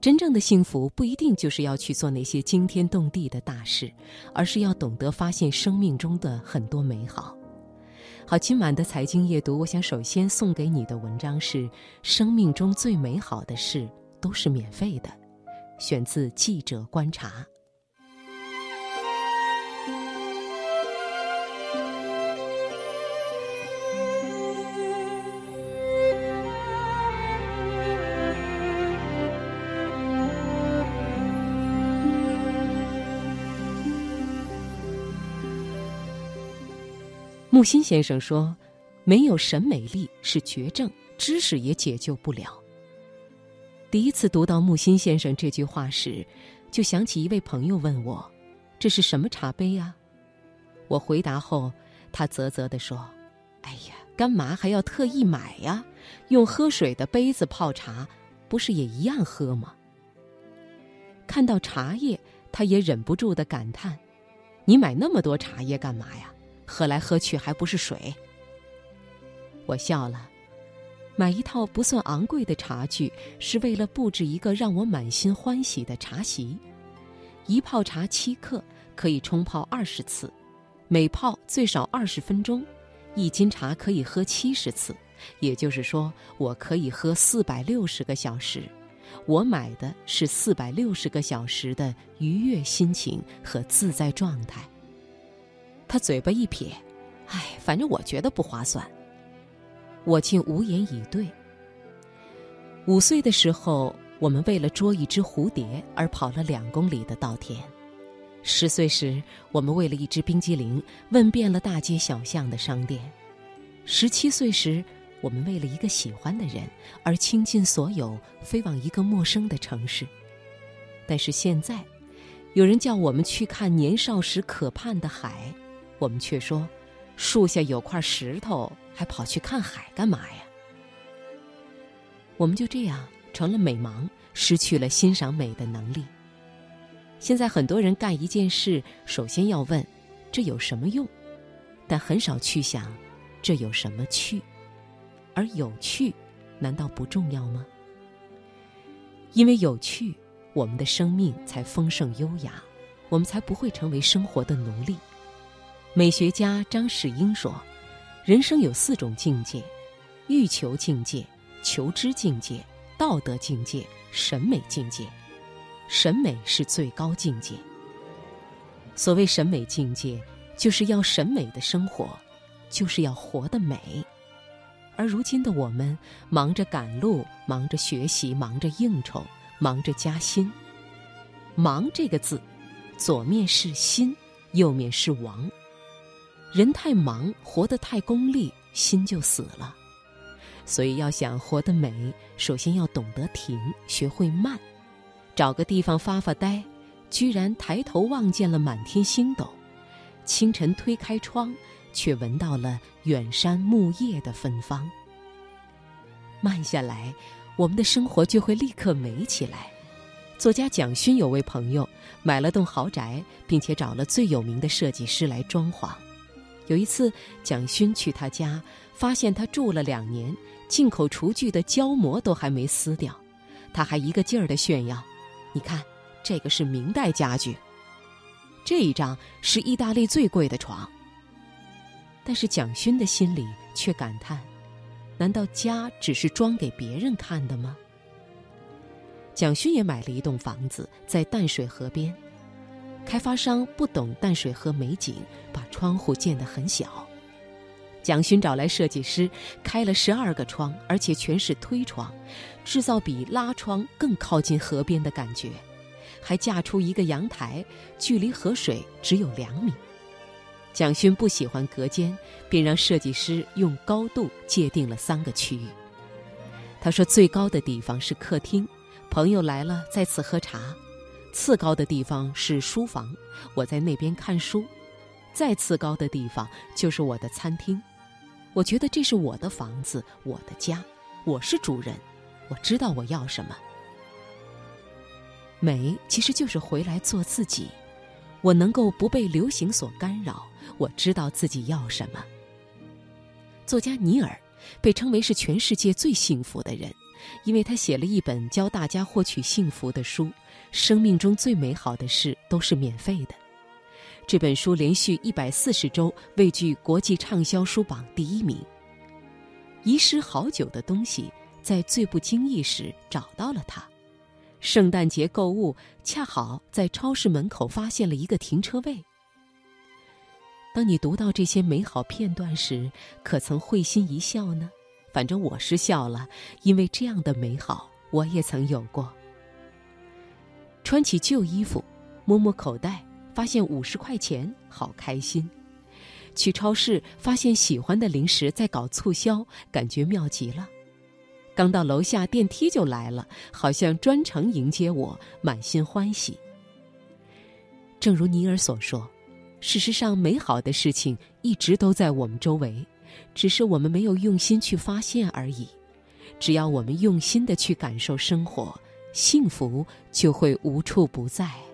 真正的幸福不一定就是要去做那些惊天动地的大事，而是要懂得发现生命中的很多美好。好，今晚的财经夜读，我想首先送给你的文章是《生命中最美好的事都是免费的》，选自《记者观察》。木心先生说：“没有审美力是绝症，知识也解救不了。”第一次读到木心先生这句话时，就想起一位朋友问我：“这是什么茶杯呀？”我回答后，他啧啧地说：“哎呀，干嘛还要特意买呀？用喝水的杯子泡茶，不是也一样喝吗？”看到茶叶，他也忍不住的感叹：“你买那么多茶叶干嘛呀？”喝来喝去还不是水。我笑了，买一套不算昂贵的茶具，是为了布置一个让我满心欢喜的茶席。一泡茶七克，可以冲泡二十次，每泡最少二十分钟，一斤茶可以喝七十次，也就是说，我可以喝四百六十个小时。我买的是四百六十个小时的愉悦心情和自在状态。他嘴巴一撇，唉，反正我觉得不划算。我竟无言以对。五岁的时候，我们为了捉一只蝴蝶而跑了两公里的稻田；十岁时，我们为了一只冰激凌问遍了大街小巷的商店；十七岁时，我们为了一个喜欢的人而倾尽所有飞往一个陌生的城市。但是现在，有人叫我们去看年少时可盼的海。我们却说，树下有块石头，还跑去看海干嘛呀？我们就这样成了美盲，失去了欣赏美的能力。现在很多人干一件事，首先要问这有什么用，但很少去想这有什么趣。而有趣，难道不重要吗？因为有趣，我们的生命才丰盛优雅，我们才不会成为生活的奴隶。美学家张世英说：“人生有四种境界：欲求境界、求知境界、道德境界、审美境界。审美是最高境界。所谓审美境界，就是要审美的生活，就是要活得美。而如今的我们，忙着赶路，忙着学习，忙着应酬，忙着加薪。忙这个字，左面是心，右面是王。”人太忙，活得太功利，心就死了。所以要想活得美，首先要懂得停，学会慢。找个地方发发呆，居然抬头望见了满天星斗。清晨推开窗，却闻到了远山木叶的芬芳。慢下来，我们的生活就会立刻美起来。作家蒋勋有位朋友买了栋豪宅，并且找了最有名的设计师来装潢。有一次，蒋勋去他家，发现他住了两年，进口厨具的胶膜都还没撕掉，他还一个劲儿的炫耀：“你看，这个是明代家具，这一张是意大利最贵的床。”但是蒋勋的心里却感叹：“难道家只是装给别人看的吗？”蒋勋也买了一栋房子，在淡水河边。开发商不懂淡水河美景，把窗户建得很小。蒋勋找来设计师，开了十二个窗，而且全是推窗，制造比拉窗更靠近河边的感觉。还架出一个阳台，距离河水只有两米。蒋勋不喜欢隔间，便让设计师用高度界定了三个区域。他说：“最高的地方是客厅，朋友来了在此喝茶。”次高的地方是书房，我在那边看书；再次高的地方就是我的餐厅。我觉得这是我的房子，我的家，我是主人，我知道我要什么。美其实就是回来做自己，我能够不被流行所干扰，我知道自己要什么。作家尼尔被称为是全世界最幸福的人，因为他写了一本教大家获取幸福的书，《生命中最美好的事都是免费的》。这本书连续一百四十周位居国际畅销书榜第一名。遗失好久的东西，在最不经意时找到了它。圣诞节购物，恰好在超市门口发现了一个停车位。当你读到这些美好片段时，可曾会心一笑呢？反正我是笑了，因为这样的美好我也曾有过。穿起旧衣服，摸摸口袋。发现五十块钱，好开心！去超市发现喜欢的零食在搞促销，感觉妙极了。刚到楼下，电梯就来了，好像专程迎接我，满心欢喜。正如尼尔所说，事实上，美好的事情一直都在我们周围，只是我们没有用心去发现而已。只要我们用心的去感受生活，幸福就会无处不在。